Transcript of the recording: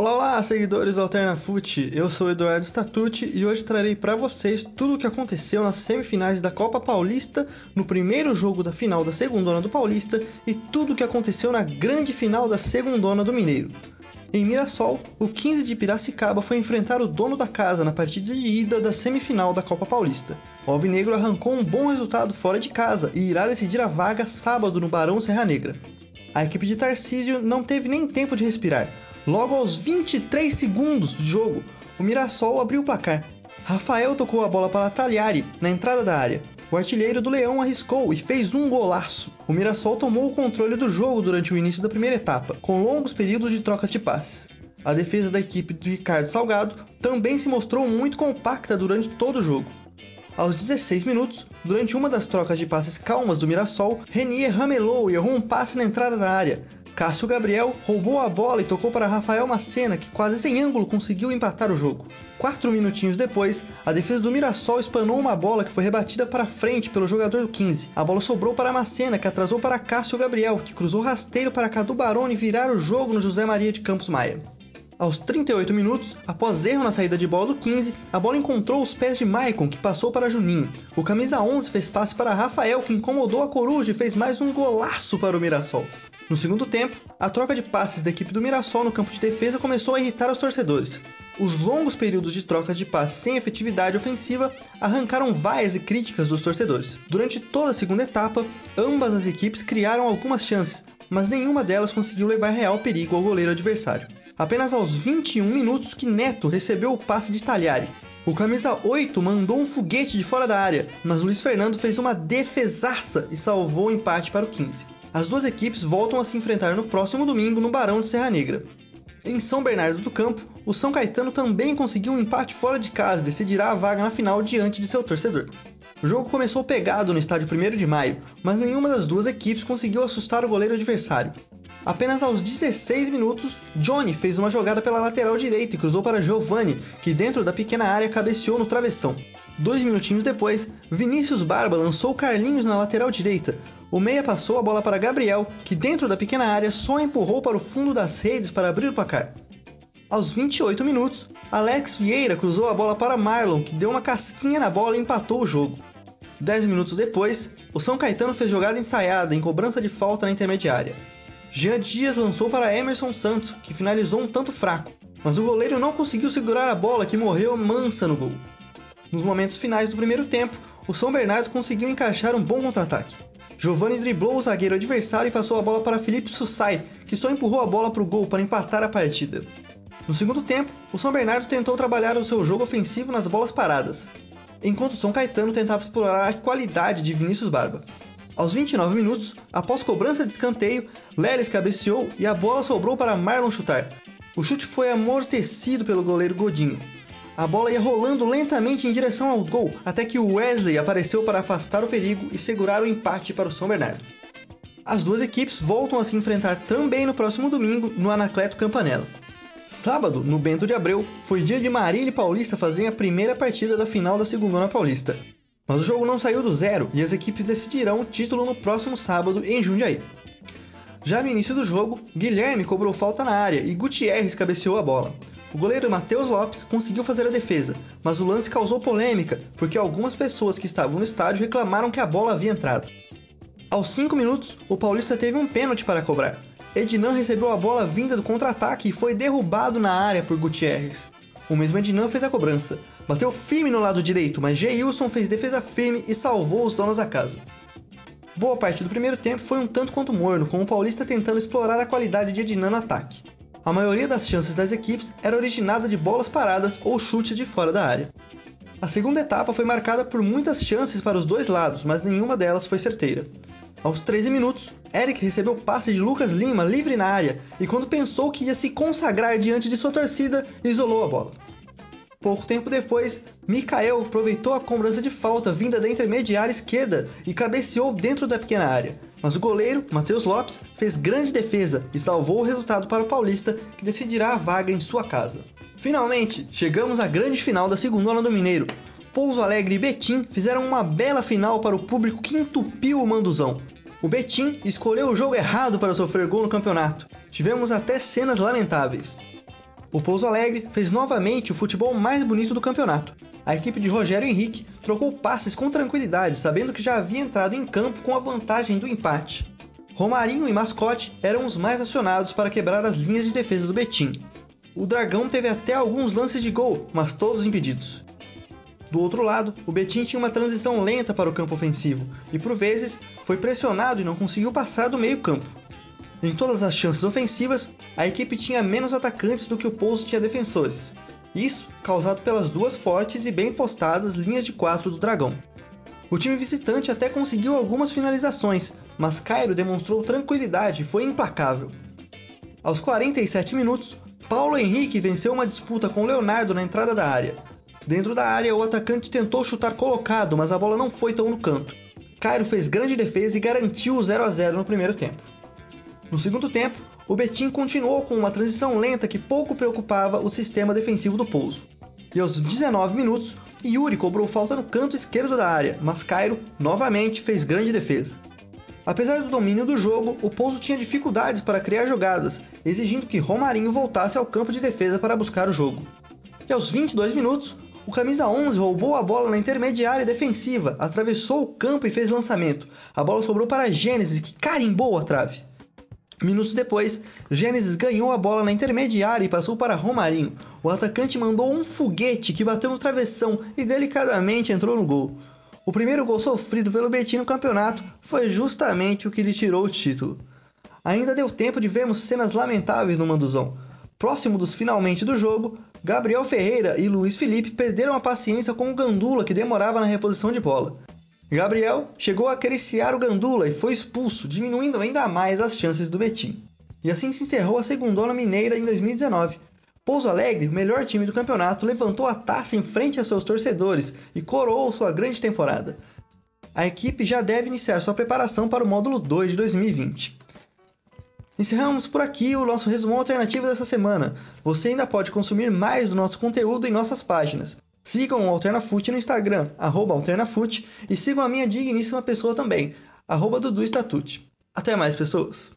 Olá, olá, seguidores do Alternafute. Eu sou Eduardo Statucci e hoje trarei para vocês tudo o que aconteceu nas semifinais da Copa Paulista, no primeiro jogo da final da Segundona do Paulista e tudo o que aconteceu na grande final da Segundona do Mineiro. Em Mirassol, o 15 de Piracicaba foi enfrentar o dono da casa na partida de ida da semifinal da Copa Paulista. O Alvinegro arrancou um bom resultado fora de casa e irá decidir a vaga sábado no Barão Serra Negra. A equipe de Tarcísio não teve nem tempo de respirar. Logo aos 23 segundos de jogo, o Mirassol abriu o placar. Rafael tocou a bola para Tagliari na entrada da área. O artilheiro do Leão arriscou e fez um golaço. O Mirassol tomou o controle do jogo durante o início da primeira etapa, com longos períodos de trocas de passes. A defesa da equipe do Ricardo Salgado também se mostrou muito compacta durante todo o jogo. Aos 16 minutos, durante uma das trocas de passes calmas do Mirassol, Renier ramelou e errou um passe na entrada da área. Cássio Gabriel roubou a bola e tocou para Rafael Macena, que quase sem ângulo conseguiu empatar o jogo. Quatro minutinhos depois, a defesa do Mirassol espanou uma bola que foi rebatida para frente pelo jogador do 15. A bola sobrou para Macena, que atrasou para Cássio Gabriel, que cruzou rasteiro para Cadu Baroni virar o jogo no José Maria de Campos Maia. Aos 38 minutos, após erro na saída de bola do 15, a bola encontrou os pés de Maicon, que passou para Juninho. O camisa 11 fez passe para Rafael, que incomodou a coruja e fez mais um golaço para o Mirassol. No segundo tempo, a troca de passes da equipe do Mirassol no campo de defesa começou a irritar os torcedores. Os longos períodos de trocas de passes sem efetividade ofensiva arrancaram vaias e críticas dos torcedores. Durante toda a segunda etapa, ambas as equipes criaram algumas chances, mas nenhuma delas conseguiu levar real perigo ao goleiro adversário. Apenas aos 21 minutos que Neto recebeu o passe de Talhari. O camisa 8 mandou um foguete de fora da área, mas Luiz Fernando fez uma defesaça e salvou o empate para o 15. As duas equipes voltam a se enfrentar no próximo domingo no Barão de Serra Negra. Em São Bernardo do Campo, o São Caetano também conseguiu um empate fora de casa e decidirá a vaga na final diante de seu torcedor. O jogo começou pegado no estádio 1 de maio, mas nenhuma das duas equipes conseguiu assustar o goleiro adversário. Apenas aos 16 minutos, Johnny fez uma jogada pela lateral direita e cruzou para Giovanni, que dentro da pequena área cabeceou no travessão. Dois minutinhos depois, Vinícius Barba lançou Carlinhos na lateral direita. O meia passou a bola para Gabriel, que dentro da pequena área só empurrou para o fundo das redes para abrir o placar. Aos 28 minutos, Alex Vieira cruzou a bola para Marlon, que deu uma casquinha na bola e empatou o jogo. Dez minutos depois, o São Caetano fez jogada ensaiada em cobrança de falta na intermediária. Jean Dias lançou para Emerson Santos, que finalizou um tanto fraco, mas o goleiro não conseguiu segurar a bola que morreu mansa no gol. Nos momentos finais do primeiro tempo, o São Bernardo conseguiu encaixar um bom contra-ataque. Giovanni driblou o zagueiro adversário e passou a bola para Felipe Sussai, que só empurrou a bola para o gol para empatar a partida. No segundo tempo, o São Bernardo tentou trabalhar o seu jogo ofensivo nas bolas paradas, enquanto o São Caetano tentava explorar a qualidade de Vinícius Barba. Aos 29 minutos, após cobrança de escanteio, Leles cabeceou e a bola sobrou para Marlon chutar. O chute foi amortecido pelo goleiro Godinho, a bola ia rolando lentamente em direção ao gol, até que Wesley apareceu para afastar o perigo e segurar o empate para o São Bernardo. As duas equipes voltam a se enfrentar também no próximo domingo no Anacleto Campanella. Sábado, no Bento de Abreu, foi dia de Marília e Paulista fazerem a primeira partida da final da Segunda Paulista. Mas o jogo não saiu do zero e as equipes decidirão o título no próximo sábado em Jundiaí. Já no início do jogo, Guilherme cobrou falta na área e Gutierrez cabeceou a bola. O goleiro Matheus Lopes conseguiu fazer a defesa, mas o lance causou polêmica porque algumas pessoas que estavam no estádio reclamaram que a bola havia entrado. Aos 5 minutos, o Paulista teve um pênalti para cobrar. Ednan recebeu a bola vinda do contra-ataque e foi derrubado na área por Gutierrez. O mesmo Ednan fez a cobrança. Bateu firme no lado direito, mas Geilson fez defesa firme e salvou os donos da casa. Boa parte do primeiro tempo foi um tanto quanto morno, com o Paulista tentando explorar a qualidade de Ednan no ataque. A maioria das chances das equipes era originada de bolas paradas ou chutes de fora da área. A segunda etapa foi marcada por muitas chances para os dois lados, mas nenhuma delas foi certeira. Aos 13 minutos, Eric recebeu o passe de Lucas Lima livre na área e, quando pensou que ia se consagrar diante de sua torcida, isolou a bola. Pouco tempo depois, Mikael aproveitou a cobrança de falta vinda da intermediária esquerda e cabeceou dentro da pequena área. Mas o goleiro, Matheus Lopes, fez grande defesa e salvou o resultado para o Paulista, que decidirá a vaga em sua casa. Finalmente, chegamos à grande final da segunda do Mineiro. Pouso Alegre e Betim fizeram uma bela final para o público que entupiu o Manduzão. O Betim escolheu o jogo errado para sofrer gol no campeonato. Tivemos até cenas lamentáveis. O Pouso Alegre fez novamente o futebol mais bonito do campeonato. A equipe de Rogério Henrique trocou passes com tranquilidade, sabendo que já havia entrado em campo com a vantagem do empate. Romarinho e Mascote eram os mais acionados para quebrar as linhas de defesa do Betim. O Dragão teve até alguns lances de gol, mas todos impedidos. Do outro lado, o Betim tinha uma transição lenta para o campo ofensivo e, por vezes, foi pressionado e não conseguiu passar do meio-campo. Em todas as chances ofensivas, a equipe tinha menos atacantes do que o Pouso tinha defensores. Isso causado pelas duas fortes e bem postadas linhas de quatro do Dragão. O time visitante até conseguiu algumas finalizações, mas Cairo demonstrou tranquilidade e foi implacável. Aos 47 minutos, Paulo Henrique venceu uma disputa com Leonardo na entrada da área. Dentro da área, o atacante tentou chutar colocado, mas a bola não foi tão no canto. Cairo fez grande defesa e garantiu o 0 a 0 no primeiro tempo. No segundo tempo, o Betim continuou com uma transição lenta que pouco preocupava o sistema defensivo do Pouso. E aos 19 minutos, Yuri cobrou falta no canto esquerdo da área, mas Cairo novamente fez grande defesa. Apesar do domínio do jogo, o Pouso tinha dificuldades para criar jogadas, exigindo que Romarinho voltasse ao campo de defesa para buscar o jogo. E aos 22 minutos, o camisa 11 roubou a bola na intermediária defensiva, atravessou o campo e fez lançamento. A bola sobrou para Gênesis, que carimbou a trave. Minutos depois, Gênesis ganhou a bola na intermediária e passou para Romarinho. O atacante mandou um foguete que bateu no travessão e delicadamente entrou no gol. O primeiro gol sofrido pelo Betim no campeonato foi justamente o que lhe tirou o título. Ainda deu tempo de vermos cenas lamentáveis no Manduzão. Próximo dos finalmente do jogo, Gabriel Ferreira e Luiz Felipe perderam a paciência com o Gandula que demorava na reposição de bola. Gabriel chegou a acariciar o Gandula e foi expulso, diminuindo ainda mais as chances do Betim. E assim se encerrou a segundona mineira em 2019. Pouso Alegre, o melhor time do campeonato, levantou a taça em frente a seus torcedores e coroou sua grande temporada. A equipe já deve iniciar sua preparação para o módulo 2 de 2020. Encerramos por aqui o nosso resumo alternativo dessa semana. Você ainda pode consumir mais do nosso conteúdo em nossas páginas. Sigam o AlternaFoot no Instagram, AlternaFoot, e sigam a minha digníssima pessoa também, arroba Dudu Statute. Até mais, pessoas!